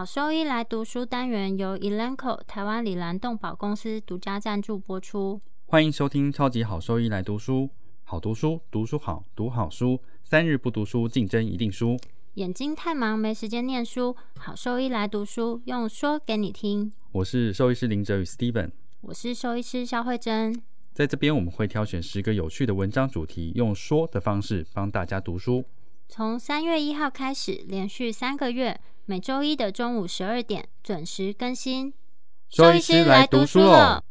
好兽医来读书单元由 Elanco 台湾里兰动保公司独家赞助播出。欢迎收听超级好兽医来读书，好读书，读书好，读好书，三日不读书，竞争一定输。眼睛太忙没时间念书，好兽医来读书，用说给你听。我是兽医师林哲宇 Steven，我是兽医师肖慧珍。在这边我们会挑选十个有趣的文章主题，用说的方式帮大家读书。从三月一号开始，连续三个月，每周一的中午十二点准时更新。兽医师来读书了。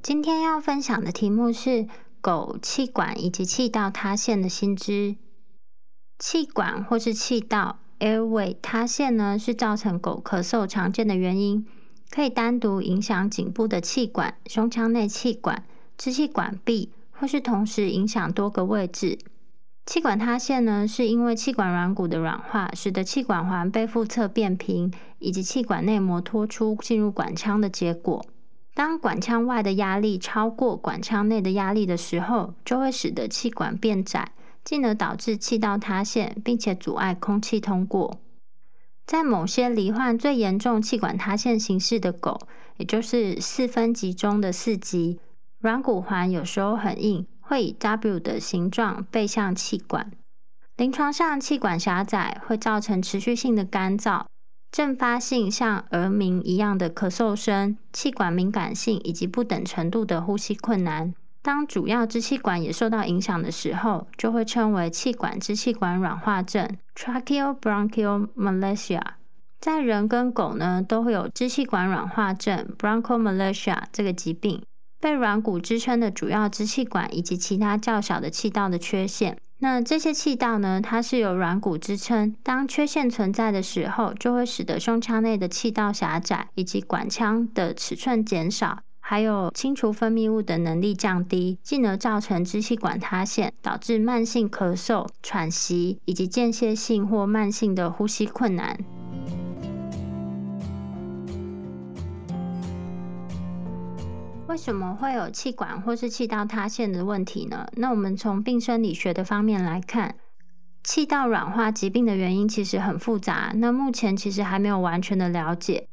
今天要分享的题目是狗气管以及气道塌陷的新知。气管或是气道 （airway） 塌陷呢，是造成狗咳嗽常见的原因。可以单独影响颈部的气管、胸腔内气管、支气管壁，或是同时影响多个位置。气管塌陷呢，是因为气管软骨的软化，使得气管环背负侧变平，以及气管内膜脱出进入管腔的结果。当管腔外的压力超过管腔内的压力的时候，就会使得气管变窄，进而导致气道塌陷，并且阻碍空气通过。在某些罹患最严重气管塌陷形式的狗，也就是四分级中的四级，软骨环有时候很硬，会以 W 的形状背向气管。临床上，气管狭窄会造成持续性的干燥、阵发性像耳鸣一样的咳嗽声、气管敏感性以及不等程度的呼吸困难。当主要支气管也受到影响的时候，就会称为气管支气管软化症 （tracheobronchial malacia）。在人跟狗呢，都会有支气管软化症 （bronchomalacia） 这个疾病，被软骨支撑的主要支气管以及其他较小的气道的缺陷。那这些气道呢，它是由软骨支撑，当缺陷存在的时候，就会使得胸腔内的气道狭窄，以及管腔的尺寸减少。还有清除分泌物的能力降低，进而造成支气管塌陷，导致慢性咳嗽、喘息以及间歇性或慢性的呼吸困难。为什么会有气管或是气道塌陷的问题呢？那我们从病生理学的方面来看，气道软化疾病的原因其实很复杂，那目前其实还没有完全的了解。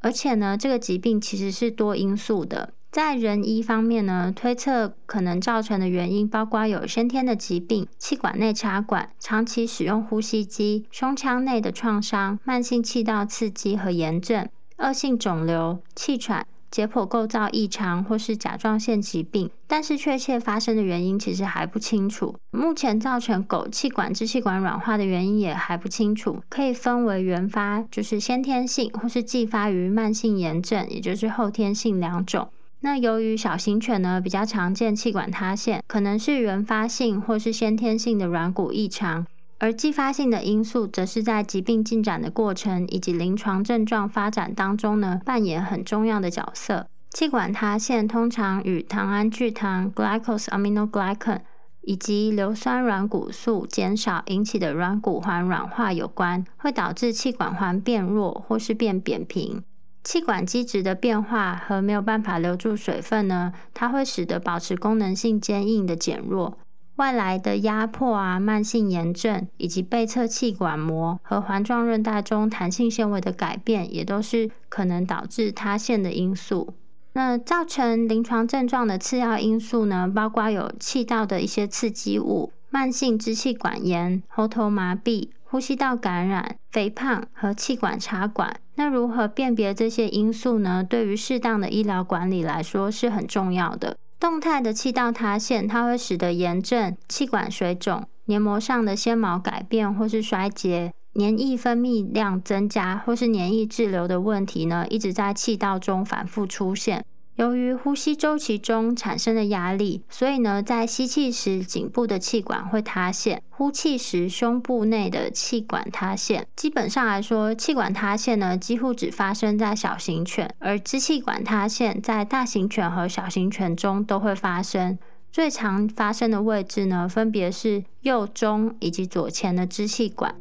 而且呢，这个疾病其实是多因素的。在人医方面呢，推测可能造成的原因包括有先天的疾病、气管内插管、长期使用呼吸机、胸腔内的创伤、慢性气道刺激和炎症、恶性肿瘤、气喘。解剖构造异常或是甲状腺疾病，但是确切发生的原因其实还不清楚。目前造成狗气管支气管软化的原因也还不清楚，可以分为原发，就是先天性，或是继发于慢性炎症，也就是后天性两种。那由于小型犬呢比较常见气管塌陷，可能是原发性或是先天性的软骨异常。而继发性的因素，则是在疾病进展的过程以及临床症状发展当中呢，扮演很重要的角色。气管塌陷通常与糖胺聚糖 （glycosaminoglycan） 以及硫酸软骨素减少引起的软骨环软化有关，会导致气管环变弱或是变扁平。气管基质的变化和没有办法留住水分呢，它会使得保持功能性坚硬的减弱。外来的压迫啊、慢性炎症，以及背侧气管膜和环状韧带中弹性纤维的改变，也都是可能导致塌陷的因素。那造成临床症状的次要因素呢，包括有气道的一些刺激物、慢性支气管炎、喉头麻痹、呼吸道感染、肥胖和气管插管。那如何辨别这些因素呢？对于适当的医疗管理来说是很重要的。动态的气道塌陷，它会使得炎症、气管水肿、黏膜上的纤毛改变或是衰竭、黏液分泌量增加或是黏液滞留的问题呢，一直在气道中反复出现。由于呼吸周期中产生的压力，所以呢，在吸气时颈部的气管会塌陷，呼气时胸部内的气管塌陷。基本上来说，气管塌陷呢，几乎只发生在小型犬，而支气管塌陷在大型犬和小型犬中都会发生。最常发生的位置呢，分别是右中以及左前的支气管。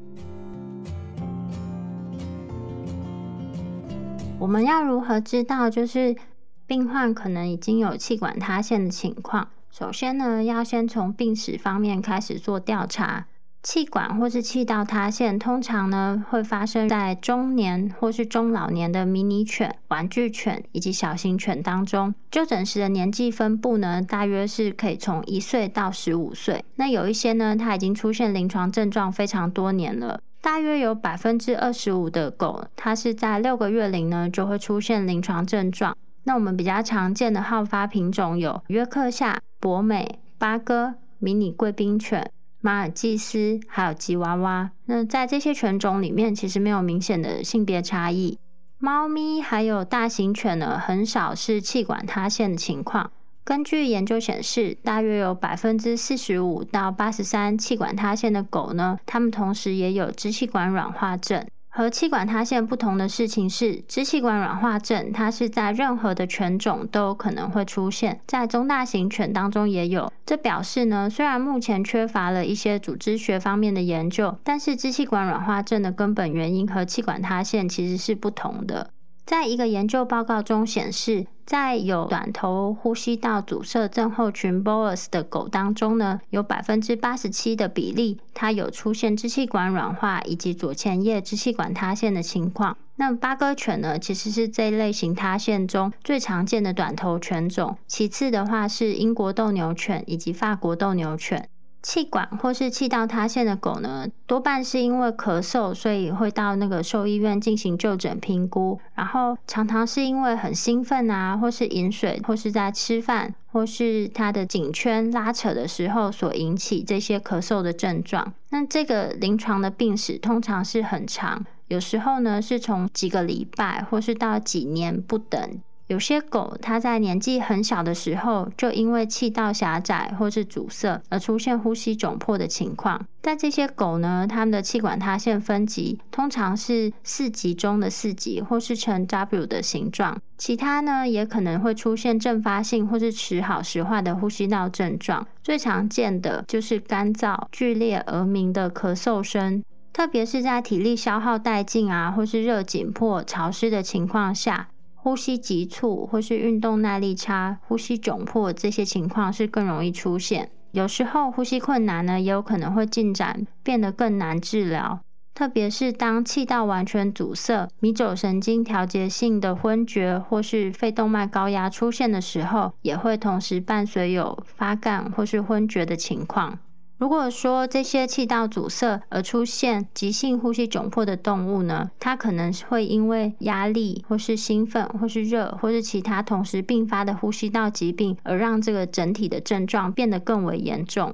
我们要如何知道？就是病患可能已经有气管塌陷的情况，首先呢，要先从病史方面开始做调查。气管或是气道塌陷，通常呢会发生在中年或是中老年的迷你犬、玩具犬以及小型犬当中。就诊时的年纪分布呢，大约是可以从一岁到十五岁。那有一些呢，它已经出现临床症状非常多年了。大约有百分之二十五的狗，它是在六个月龄呢就会出现临床症状。那我们比较常见的好发品种有约克夏、博美、八哥、迷你贵宾犬。马尔济斯还有吉娃娃，那在这些犬种里面，其实没有明显的性别差异。猫咪还有大型犬呢，很少是气管塌陷的情况。根据研究显示，大约有百分之四十五到八十三气管塌陷的狗呢，它们同时也有支气管软化症。和气管塌陷不同的事情是，支气管软化症它是在任何的犬种都可能会出现，在中大型犬当中也有。这表示呢，虽然目前缺乏了一些组织学方面的研究，但是支气管软化症的根本原因和气管塌陷其实是不同的。在一个研究报告中显示，在有短头呼吸道阻塞症候群 （BOAS） 的狗当中呢，有百分之八十七的比例，它有出现支气管软化以及左前叶支气管塌陷的情况。那八哥犬呢，其实是这一类型塌陷中最常见的短头犬种，其次的话是英国斗牛犬以及法国斗牛犬。气管或是气道塌陷的狗呢，多半是因为咳嗽，所以会到那个兽医院进行就诊评估。然后常常是因为很兴奋啊，或是饮水，或是在吃饭，或是它的颈圈拉扯的时候所引起这些咳嗽的症状。那这个临床的病史通常是很长，有时候呢是从几个礼拜，或是到几年不等。有些狗，它在年纪很小的时候，就因为气道狭窄或是阻塞而出现呼吸窘迫的情况。在这些狗呢，它们的气管塌陷分级通常是四级中的四级，或是呈 W 的形状。其他呢，也可能会出现阵发性或是时好时坏的呼吸道症状。最常见的就是干燥、剧烈而鸣的咳嗽声，特别是在体力消耗殆尽啊，或是热紧迫、潮湿的情况下。呼吸急促或是运动耐力差、呼吸窘迫这些情况是更容易出现。有时候呼吸困难呢，也有可能会进展变得更难治疗。特别是当气道完全阻塞、迷走神经调节性的昏厥或是肺动脉高压出现的时候，也会同时伴随有发干或是昏厥的情况。如果说这些气道阻塞而出现急性呼吸窘迫的动物呢，它可能会因为压力或是兴奋或是热或是其他同时并发的呼吸道疾病，而让这个整体的症状变得更为严重。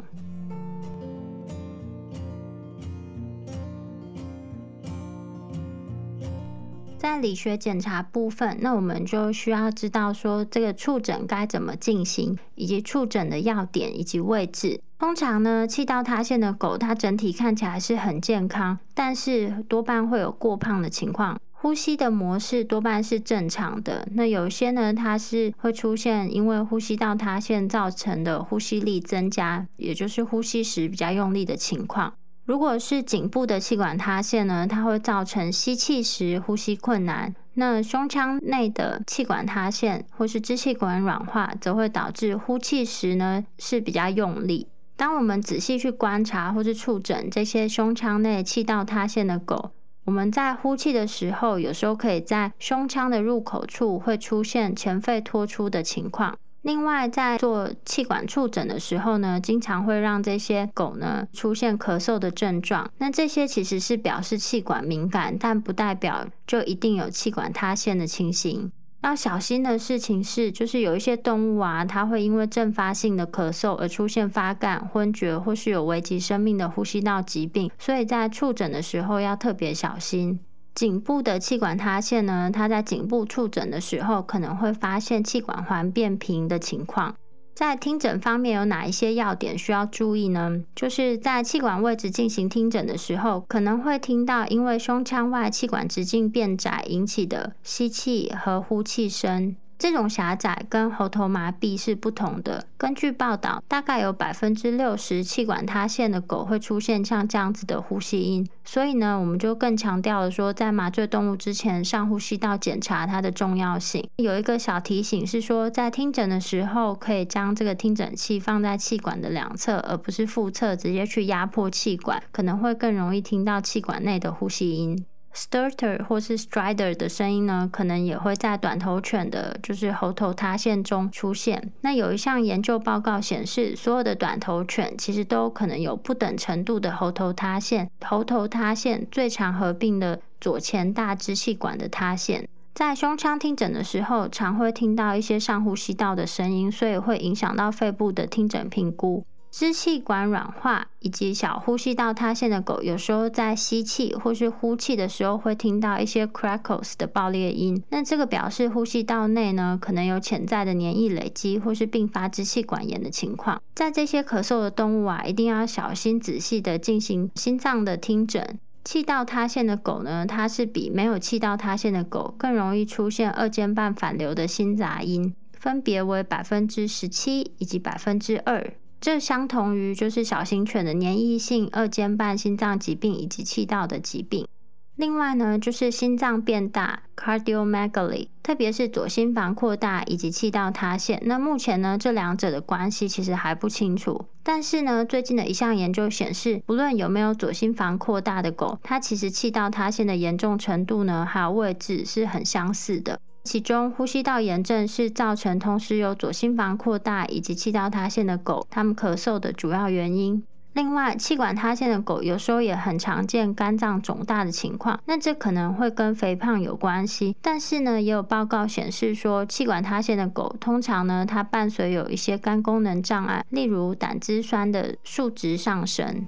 在理学检查部分，那我们就需要知道说这个触诊该怎么进行，以及触诊的要点以及位置。通常呢，气道塌陷的狗，它整体看起来是很健康，但是多半会有过胖的情况。呼吸的模式多半是正常的。那有些呢，它是会出现因为呼吸道塌陷造成的呼吸力增加，也就是呼吸时比较用力的情况。如果是颈部的气管塌陷呢，它会造成吸气时呼吸困难；那胸腔内的气管塌陷或是支气管软化，则会导致呼气时呢是比较用力。当我们仔细去观察或是触诊这些胸腔内气道塌陷的狗，我们在呼气的时候，有时候可以在胸腔的入口处会出现前肺脱出的情况。另外，在做气管触诊的时候呢，经常会让这些狗呢出现咳嗽的症状。那这些其实是表示气管敏感，但不代表就一定有气管塌陷的情形。要小心的事情是，就是有一些动物啊，它会因为阵发性的咳嗽而出现发干、昏厥，或是有危及生命的呼吸道疾病，所以在触诊的时候要特别小心。颈部的气管塌陷呢，它在颈部触诊的时候，可能会发现气管环变平的情况。在听诊方面有哪一些要点需要注意呢？就是在气管位置进行听诊的时候，可能会听到因为胸腔外气管直径变窄引起的吸气和呼气声。这种狭窄跟喉头麻痹是不同的。根据报道，大概有百分之六十气管塌陷的狗会出现像这样子的呼吸音。所以呢，我们就更强调了说，在麻醉动物之前上呼吸道检查它的重要性。有一个小提醒是说，在听诊的时候，可以将这个听诊器放在气管的两侧，而不是腹侧，直接去压迫气管，可能会更容易听到气管内的呼吸音。Stutter 或是 Strider 的声音呢，可能也会在短头犬的，就是喉头塌陷中出现。那有一项研究报告显示，所有的短头犬其实都可能有不等程度的喉头塌陷。喉头塌陷最常合并的左前大支气管的塌陷，在胸腔听诊的时候，常会听到一些上呼吸道的声音，所以会影响到肺部的听诊评估。支气管软化以及小呼吸道塌陷的狗，有时候在吸气或是呼气的时候，会听到一些 crackles 的爆裂音。那这个表示呼吸道内呢，可能有潜在的黏液累积，或是并发支气管炎的情况。在这些咳嗽的动物啊，一定要小心仔细的进行心脏的听诊。气道塌陷的狗呢，它是比没有气道塌陷的狗更容易出现二尖瓣反流的心杂音，分别为百分之十七以及百分之二。这相同于就是小型犬的粘液性二尖瓣心脏疾病以及气道的疾病。另外呢，就是心脏变大 （cardiomegaly），特别是左心房扩大以及气道塌陷。那目前呢，这两者的关系其实还不清楚。但是呢，最近的一项研究显示，不论有没有左心房扩大的狗，它其实气道塌陷的严重程度呢，还有位置是很相似的。其中，呼吸道炎症是造成同时有左心房扩大以及气道塌陷的狗，它们咳嗽的主要原因。另外，气管塌陷的狗有时候也很常见肝脏肿大的情况，那这可能会跟肥胖有关系。但是呢，也有报告显示说，气管塌陷的狗通常呢，它伴随有一些肝功能障碍，例如胆汁酸的数值上升。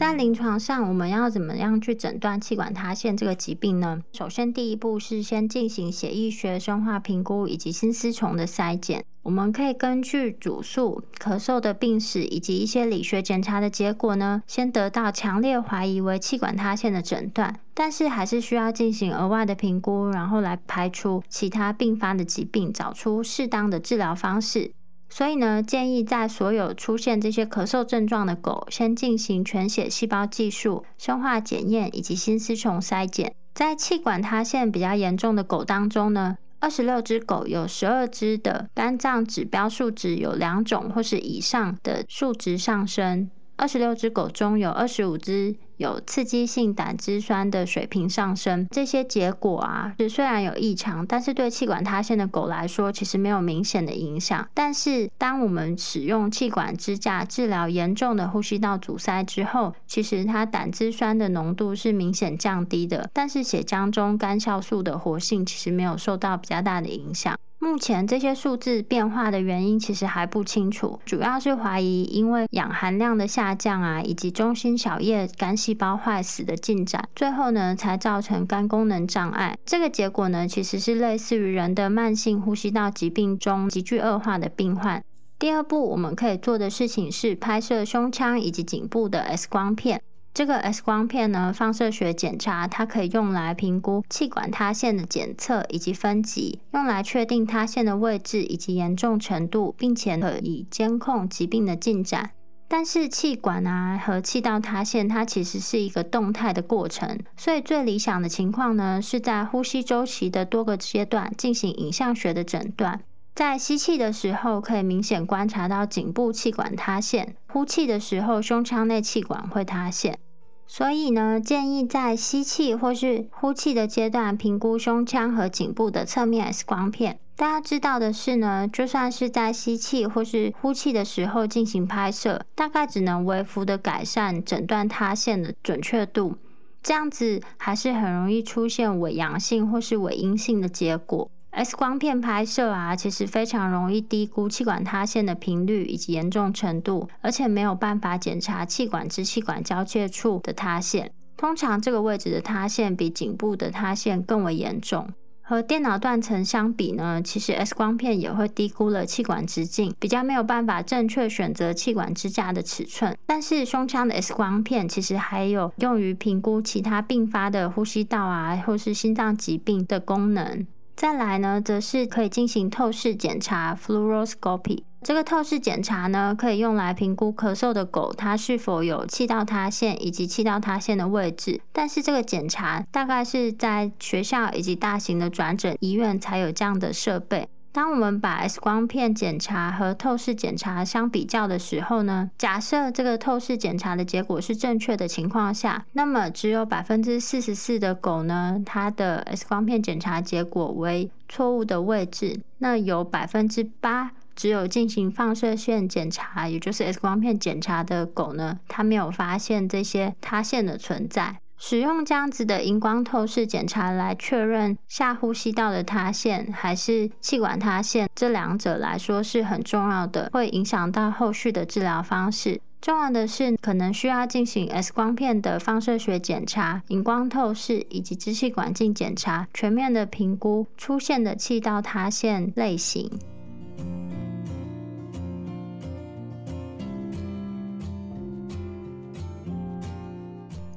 在临床上，我们要怎么样去诊断气管塌陷这个疾病呢？首先，第一步是先进行血液学生化评估以及心丝虫的筛检。我们可以根据主诉、咳嗽的病史以及一些理学检查的结果呢，先得到强烈怀疑为气管塌陷的诊断。但是还是需要进行额外的评估，然后来排除其他并发的疾病，找出适当的治疗方式。所以呢，建议在所有出现这些咳嗽症状的狗，先进行全血细胞计数、生化检验以及心丝虫筛检。在气管塌陷比较严重的狗当中呢，二十六只狗有十二只的肝脏指标数值有两种或是以上的数值上升，二十六只狗中有二十五只。有刺激性胆汁酸的水平上升，这些结果啊，是虽然有异常，但是对气管塌陷的狗来说，其实没有明显的影响。但是，当我们使用气管支架治疗严重的呼吸道阻塞之后，其实它胆汁酸的浓度是明显降低的，但是血浆中肝酵素的活性其实没有受到比较大的影响。目前这些数字变化的原因其实还不清楚，主要是怀疑因为氧含量的下降啊，以及中心小叶肝细胞坏死的进展，最后呢才造成肝功能障碍。这个结果呢其实是类似于人的慢性呼吸道疾病中急剧恶化的病患。第二步我们可以做的事情是拍摄胸腔以及颈部的 X 光片。这个 X 光片呢，放射学检查，它可以用来评估气管塌陷的检测以及分级，用来确定塌陷的位置以及严重程度，并且可以监控疾病的进展。但是气管啊和气道塌陷，它其实是一个动态的过程，所以最理想的情况呢，是在呼吸周期的多个阶段进行影像学的诊断。在吸气的时候，可以明显观察到颈部气管塌陷；呼气的时候，胸腔内气管会塌陷。所以呢，建议在吸气或是呼气的阶段评估胸腔和颈部的侧面 X 光片。大家知道的是呢，就算是在吸气或是呼气的时候进行拍摄，大概只能微幅的改善诊断塌陷的准确度。这样子还是很容易出现伪阳性或是伪阴性的结果。X 光片拍摄啊，其实非常容易低估气管塌陷的频率以及严重程度，而且没有办法检查气管支气管交界处的塌陷。通常这个位置的塌陷比颈部的塌陷更为严重。和电脑断层相比呢，其实 X 光片也会低估了气管直径，比较没有办法正确选择气管支架的尺寸。但是胸腔的 X 光片其实还有用于评估其他并发的呼吸道啊，或是心脏疾病的功能。再来呢，则是可以进行透视检查 （fluoroscopy）。这个透视检查呢，可以用来评估咳嗽的狗它是否有气道塌陷以及气道塌陷的位置。但是这个检查大概是在学校以及大型的转诊医院才有这样的设备。当我们把 X 光片检查和透视检查相比较的时候呢，假设这个透视检查的结果是正确的情况下，那么只有百分之四十四的狗呢，它的 X 光片检查结果为错误的位置。那有百分之八只有进行放射线检查，也就是 X 光片检查的狗呢，它没有发现这些塌陷的存在。使用这样子的荧光透视检查来确认下呼吸道的塌陷还是气管塌陷，这两者来说是很重要的，会影响到后续的治疗方式。重要的是，可能需要进行 X 光片的放射学检查、荧光透视以及支气管镜检查，全面的评估出现的气道塌陷类型。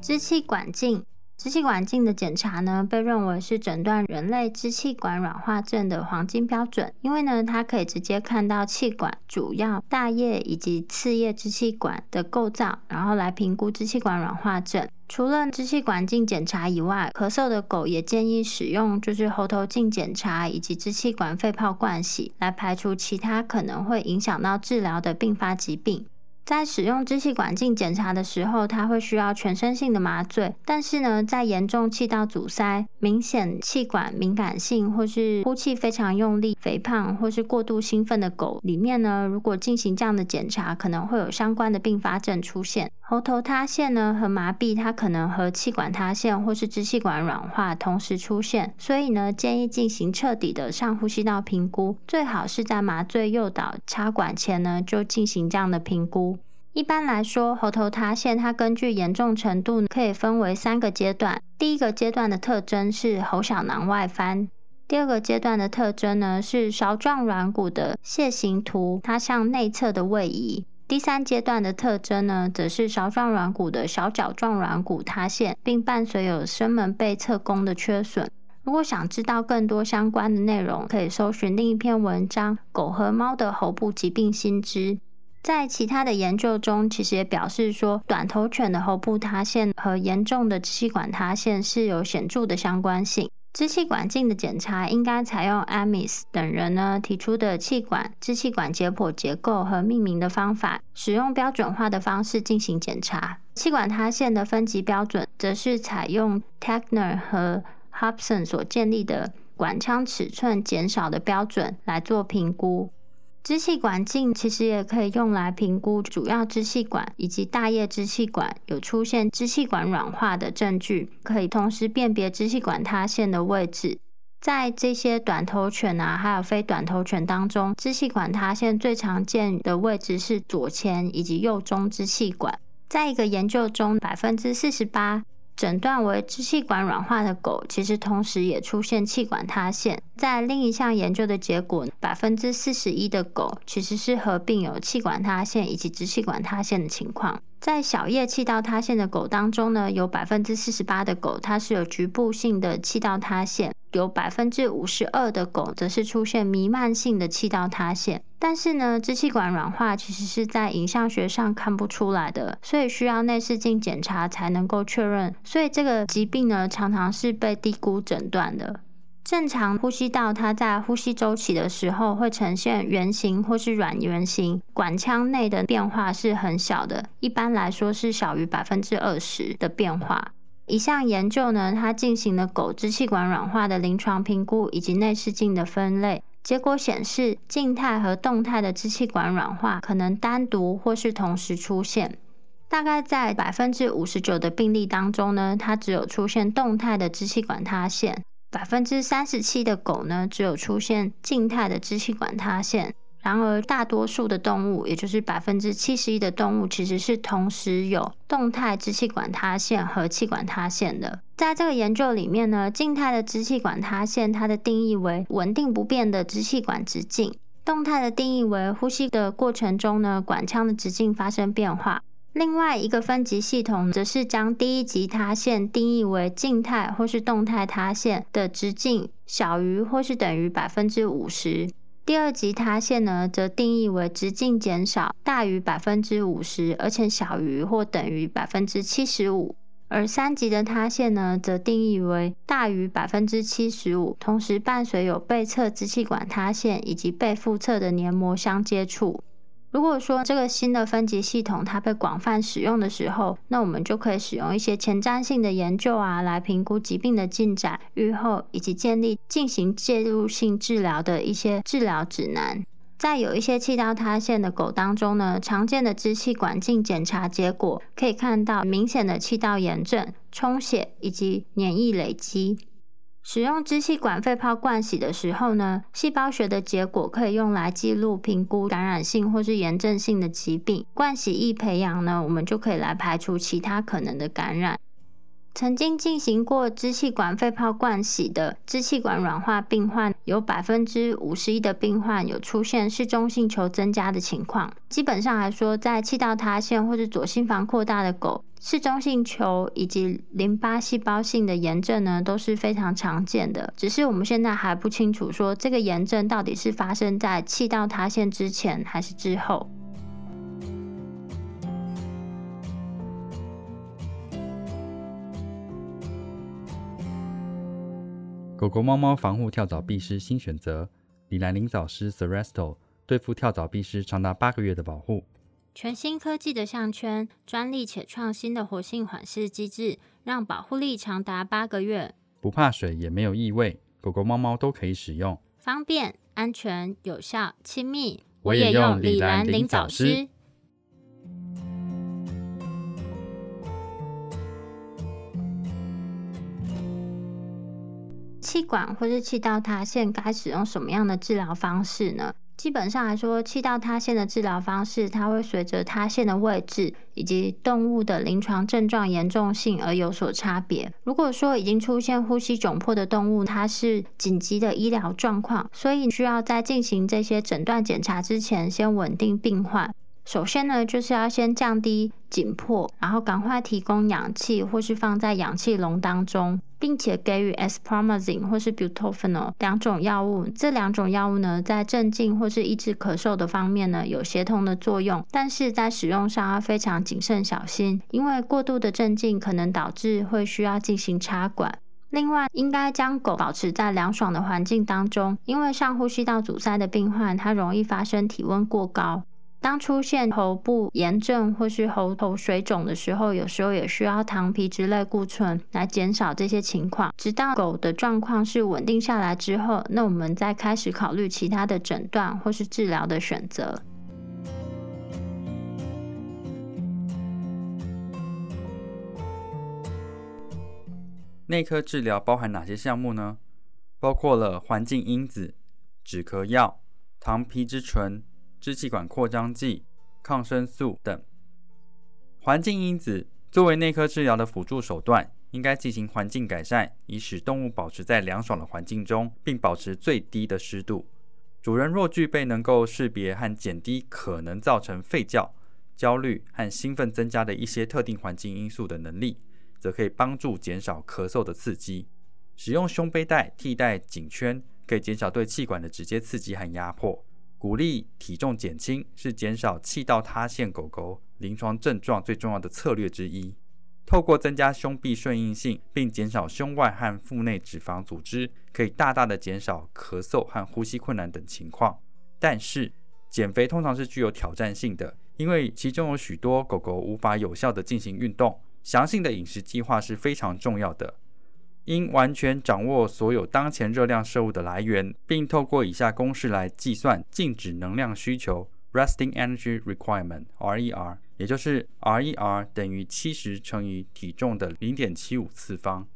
支气管镜，支气管镜的检查呢，被认为是诊断人类支气管软化症的黄金标准，因为呢，它可以直接看到气管主要大叶以及次叶支气管的构造，然后来评估支气管软化症。除了支气管镜检查以外，咳嗽的狗也建议使用就是喉头镜检查以及支气管肺泡灌洗，来排除其他可能会影响到治疗的并发疾病。在使用支气管镜检查的时候，它会需要全身性的麻醉。但是呢，在严重气道阻塞、明显气管敏感性，或是呼气非常用力、肥胖或是过度兴奋的狗里面呢，如果进行这样的检查，可能会有相关的并发症出现。喉头塌陷呢和麻痹，它可能和气管塌陷或是支气管软化同时出现，所以呢，建议进行彻底的上呼吸道评估，最好是在麻醉诱导插管前呢就进行这样的评估。一般来说，喉头塌陷它根据严重程度可以分为三个阶段。第一个阶段的特征是喉小囊外翻，第二个阶段的特征呢是勺状软骨的楔形图，它向内侧的位移。第三阶段的特征呢，则是勺状软骨的小角状软骨塌陷，并伴随有声门背侧弓的缺损。如果想知道更多相关的内容，可以搜寻另一篇文章《狗和猫的喉部疾病新知》。在其他的研究中，其实也表示说，短头犬的喉部塌陷和严重的支气管塌陷是有显著的相关性。支气管镜的检查应该采用 Amis 等人呢提出的气管支气管解剖结构和命名的方法，使用标准化的方式进行检查。气管塌陷的分级标准则是采用 Tegner 和 Hobson 所建立的管腔尺寸减少的标准来做评估。支气管镜其实也可以用来评估主要支气管以及大叶支气管有出现支气管软化的证据，可以同时辨别支气管塌陷的位置。在这些短头犬啊，还有非短头犬当中，支气管塌陷最常见的位置是左前以及右中支气管。在一个研究中，百分之四十八。诊断为支气管软化的狗，其实同时也出现气管塌陷。在另一项研究的结果，百分之四十一的狗其实是合并有气管塌陷以及支气管塌陷的情况。在小叶气道塌陷的狗当中呢，有百分之四十八的狗它是有局部性的气道塌陷，有百分之五十二的狗则是出现弥漫性的气道塌陷。但是呢，支气管软化其实是在影像学上看不出来的，所以需要内视镜检查才能够确认。所以这个疾病呢，常常是被低估诊断的。正常呼吸道，它在呼吸周期的时候会呈现圆形或是软圆形，管腔内的变化是很小的，一般来说是小于百分之二十的变化。一项研究呢，它进行了狗支气管软化的临床评估以及内视镜的分类，结果显示静态和动态的支气管软化可能单独或是同时出现。大概在百分之五十九的病例当中呢，它只有出现动态的支气管塌陷。百分之三十七的狗呢，只有出现静态的支气管塌陷，然而，大多数的动物，也就是百分之七十一的动物，其实是同时有动态支气管塌陷和气管塌陷的。在这个研究里面呢，静态的支气管塌陷，它的定义为稳定不变的支气管直径；动态的定义为呼吸的过程中呢，管腔的直径发生变化。另外一个分级系统，则是将第一级塌陷定义为静态或是动态塌陷的直径小于或是等于百分之五十。第二级塌陷呢，则定义为直径减少大于百分之五十，而且小于或等于百分之七十五；而三级的塌陷呢，则定义为大于百分之七十五，同时伴随有背侧支气管塌陷以及背腹侧的黏膜相接触。如果说这个新的分级系统它被广泛使用的时候，那我们就可以使用一些前瞻性的研究啊，来评估疾病的进展、预后以及建立进行介入性治疗的一些治疗指南。在有一些气道塌陷的狗当中呢，常见的支气管镜检查结果可以看到明显的气道炎症、充血以及黏液累积。使用支气管肺泡灌洗的时候呢，细胞学的结果可以用来记录评估感染性或是炎症性的疾病。灌洗易培养呢，我们就可以来排除其他可能的感染。曾经进行过支气管肺泡灌洗的支气管软化病患，有百分之五十一的病患有出现室中性球增加的情况。基本上来说，在气道塌陷或是左心房扩大的狗。室中性球以及淋巴细胞性的炎症呢，都是非常常见的。只是我们现在还不清楚，说这个炎症到底是发生在气道塌陷之前还是之后。狗狗、猫猫防护跳蚤壁虱新选择——李兰灵藻虱 s e r e s t o 对付跳蚤壁虱长达八个月的保护。全新科技的项圈，专利且创新的活性缓释机制，让保护力长达八个月，不怕水也没有异味，狗狗、猫猫都可以使用，方便、安全、有效、亲密。我也用李兰灵藻虱。气管或是气道塌陷，该使用什么样的治疗方式呢？基本上来说，气道塌陷的治疗方式，它会随着塌陷的位置以及动物的临床症状严重性而有所差别。如果说已经出现呼吸窘迫的动物，它是紧急的医疗状况，所以需要在进行这些诊断检查之前，先稳定病患。首先呢，就是要先降低紧迫，然后赶快提供氧气，或是放在氧气笼当中，并且给予 espromazine 或是 butorphanol 两种药物。这两种药物呢，在镇静或是抑制咳嗽的方面呢，有协同的作用，但是在使用上要非常谨慎小心，因为过度的镇静可能导致会需要进行插管。另外，应该将狗保持在凉爽的环境当中，因为上呼吸道阻塞的病患，它容易发生体温过高。当出现喉部炎症或是喉头水肿的时候，有时候也需要糖皮质类固醇来减少这些情况。直到狗的状况是稳定下来之后，那我们再开始考虑其他的诊断或是治疗的选择。内科治疗包含哪些项目呢？包括了环境因子、止咳药、糖皮质醇。支气管扩张剂、抗生素等环境因子作为内科治疗的辅助手段，应该进行环境改善，以使动物保持在凉爽的环境中，并保持最低的湿度。主人若具备能够识别和减低可能造成吠叫、焦虑和兴奋增加的一些特定环境因素的能力，则可以帮助减少咳嗽的刺激。使用胸背带替代颈圈，可以减少对气管的直接刺激和压迫。鼓励体重减轻是减少气道塌陷狗狗临床症状最重要的策略之一。透过增加胸壁顺应性，并减少胸外和腹内脂肪组织，可以大大的减少咳嗽和呼吸困难等情况。但是，减肥通常是具有挑战性的，因为其中有许多狗狗无法有效的进行运动。详细的饮食计划是非常重要的。应完全掌握所有当前热量摄入的来源，并透过以下公式来计算静止能量需求 （Resting Energy Requirement，RER），也就是 RER 等于七十乘以体重的零点七五次方。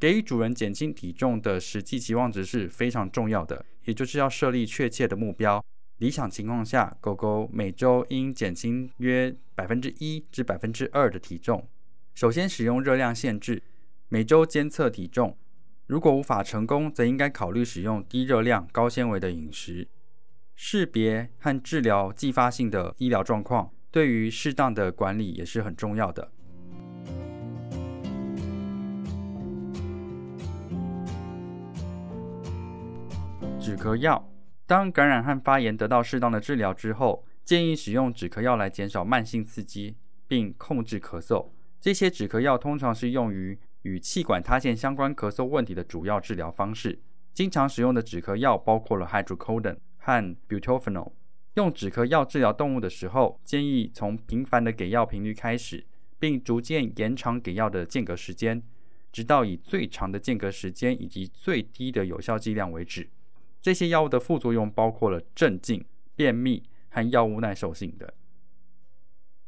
给予主人减轻体重的实际期望值是非常重要的，也就是要设立确切的目标。理想情况下，狗狗每周应减轻约百分之一至百分之二的体重。首先使用热量限制，每周监测体重。如果无法成功，则应该考虑使用低热量、高纤维的饮食。识别和治疗继发性的医疗状况，对于适当的管理也是很重要的。止咳药，当感染和发炎得到适当的治疗之后，建议使用止咳药来减少慢性刺激，并控制咳嗽。这些止咳药通常是用于与气管塌陷相关咳嗽问题的主要治疗方式。经常使用的止咳药包括了 hydrocodone 和 butorphanol。用止咳药治疗动物的时候，建议从频繁的给药频率开始，并逐渐延长给药的间隔时间，直到以最长的间隔时间以及最低的有效剂量为止。这些药物的副作用包括了镇静、便秘和药物耐受性的。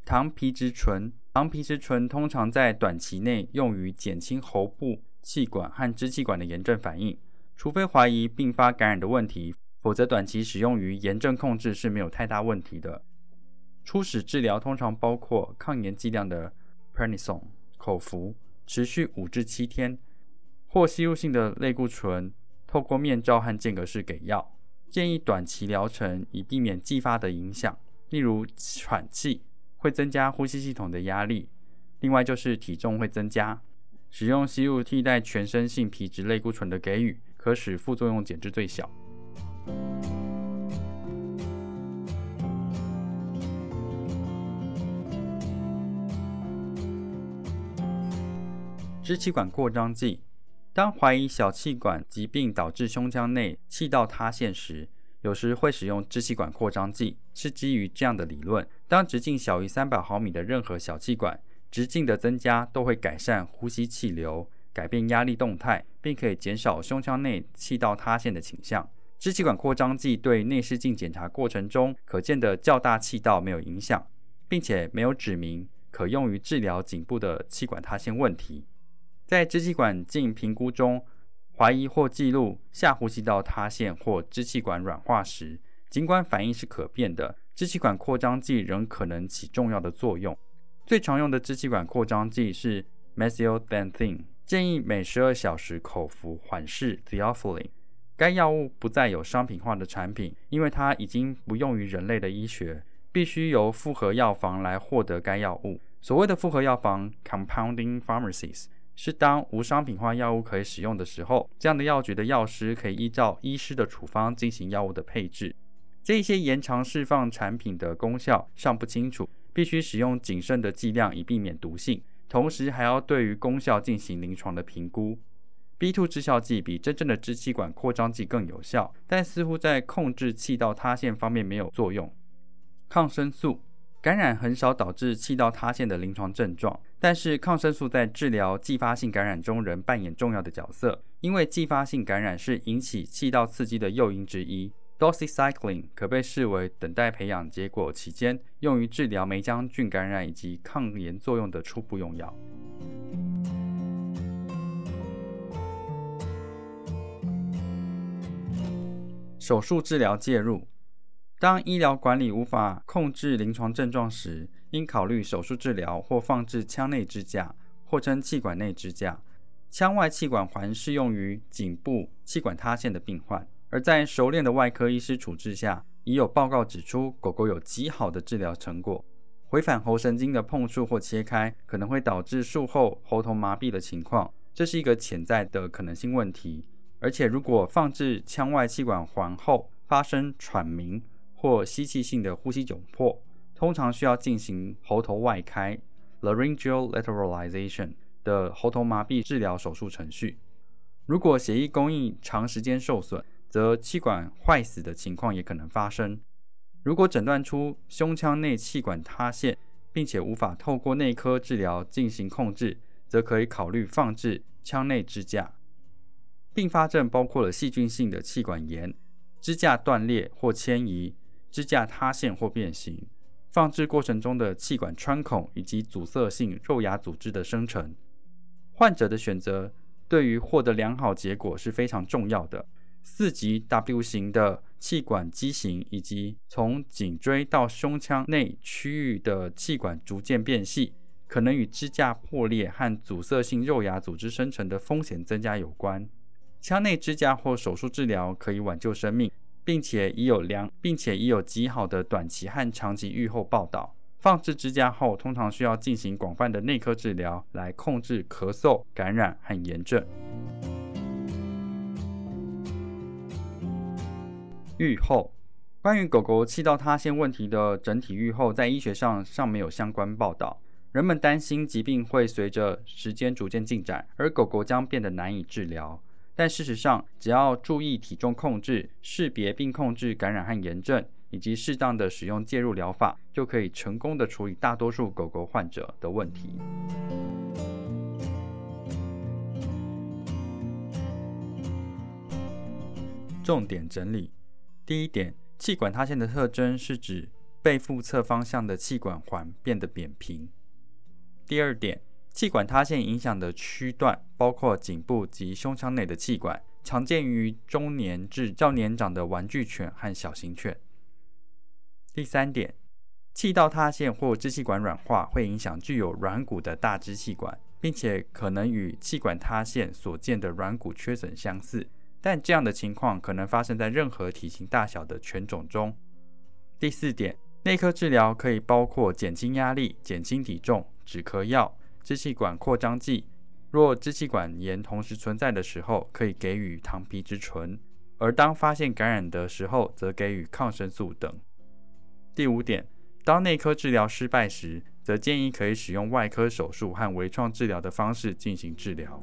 糖皮质醇，糖皮质醇通常在短期内用于减轻喉部、气管和支气管的炎症反应，除非怀疑并发感染的问题，否则短期使用于炎症控制是没有太大问题的。初始治疗通常包括抗炎剂量的 prednisone 口服，持续五至七天，或吸入性的类固醇。透过面罩和间隔式给药，建议短期疗程以避免继发的影响，例如喘气会增加呼吸系统的压力。另外就是体重会增加，使用吸入替代全身性皮质类固醇的给予，可使副作用减至最小。支气管扩张剂。当怀疑小气管疾病导致胸腔内气道塌陷时，有时会使用支气管扩张剂，是基于这样的理论：当直径小于三百毫米的任何小气管直径的增加，都会改善呼吸气流、改变压力动态，并可以减少胸腔内气道塌陷的倾向。支气管扩张剂对内视镜检查过程中可见的较大气道没有影响，并且没有指明可用于治疗颈部的气管塌陷问题。在支气管镜评估中，怀疑或记录下呼吸道塌陷或支气管软化时，尽管反应是可变的，支气管扩张剂仍可能起重要的作用。最常用的支气管扩张剂是 methylxanthine，建议每十二小时口服缓释 theophylline。该药物不再有商品化的产品，因为它已经不用于人类的医学，必须由复合药房来获得该药物。所谓的复合药房 （compounding pharmacies）。是当无商品化药物可以使用的时候，这样的药局的药师可以依照医师的处方进行药物的配置。这些延长释放产品的功效尚不清楚，必须使用谨慎的剂量以避免毒性，同时还要对于功效进行临床的评估。B2 致效剂比真正的支气管扩张剂更有效，但似乎在控制气道塌陷方面没有作用。抗生素。感染很少导致气道塌陷的临床症状，但是抗生素在治疗继发性感染中仍扮演重要的角色，因为继发性感染是引起气道刺激的诱因之一。Doxycycline 可被视为等待培养结果期间用于治疗梅浆菌感染以及抗炎作用的初步用药。手术治疗介入。当医疗管理无法控制临床症状时，应考虑手术治疗或放置腔内支架，或称气管内支架。腔外气管环适用于颈部气管塌陷的病患，而在熟练的外科医师处置下，已有报告指出狗狗有极好的治疗成果。回返喉神经的碰触或切开可能会导致术后喉头麻痹的情况，这是一个潜在的可能性问题。而且，如果放置腔外气管环后发生喘鸣，或吸气性的呼吸窘迫，通常需要进行喉头外开 （laryngeal lateralization） 的喉头麻痹治疗手术程序。如果血液供应长时间受损，则气管坏死的情况也可能发生。如果诊断出胸腔内气管塌陷，并且无法透过内科治疗进行控制，则可以考虑放置腔内支架。并发症包括了细菌性的气管炎、支架断裂或迁移。支架塌陷或变形，放置过程中的气管穿孔以及阻塞性肉芽组织的生成，患者的选择对于获得良好结果是非常重要的。四级 W 型的气管畸形，以及从颈椎到胸腔内区域的气管逐渐变细，可能与支架破裂和阻塞性肉芽组织生成的风险增加有关。腔内支架或手术治疗可以挽救生命，并且已有良，并且已有极好的短期和长期预后报道。放置支架后，通常需要进行广泛的内科治疗来控制咳嗽、感染和炎症。愈后，关于狗狗气道塌陷问题的整体愈后，在医学上尚没有相关报道。人们担心疾病会随着时间逐渐进展，而狗狗将变得难以治疗。但事实上，只要注意体重控制、识别并控制感染和炎症。以及适当的使用介入疗法，就可以成功的处理大多数狗狗患者的问题。重点整理：第一点，气管塌陷的特征是指背腹侧方向的气管环变得扁平。第二点，气管塌陷影响的区段包括颈部及胸腔内的气管，常见于中年至较年长的玩具犬和小型犬。第三点，气道塌陷或支气管软化会影响具有软骨的大支气管，并且可能与气管塌陷所见的软骨缺损相似，但这样的情况可能发生在任何体型大小的犬种中。第四点，内科治疗可以包括减轻压力、减轻体重、止咳药、支气管扩张剂。若支气管炎同时存在的时候，可以给予糖皮质醇；而当发现感染的时候，则给予抗生素等。第五点，当内科治疗失败时，则建议可以使用外科手术和微创治疗的方式进行治疗。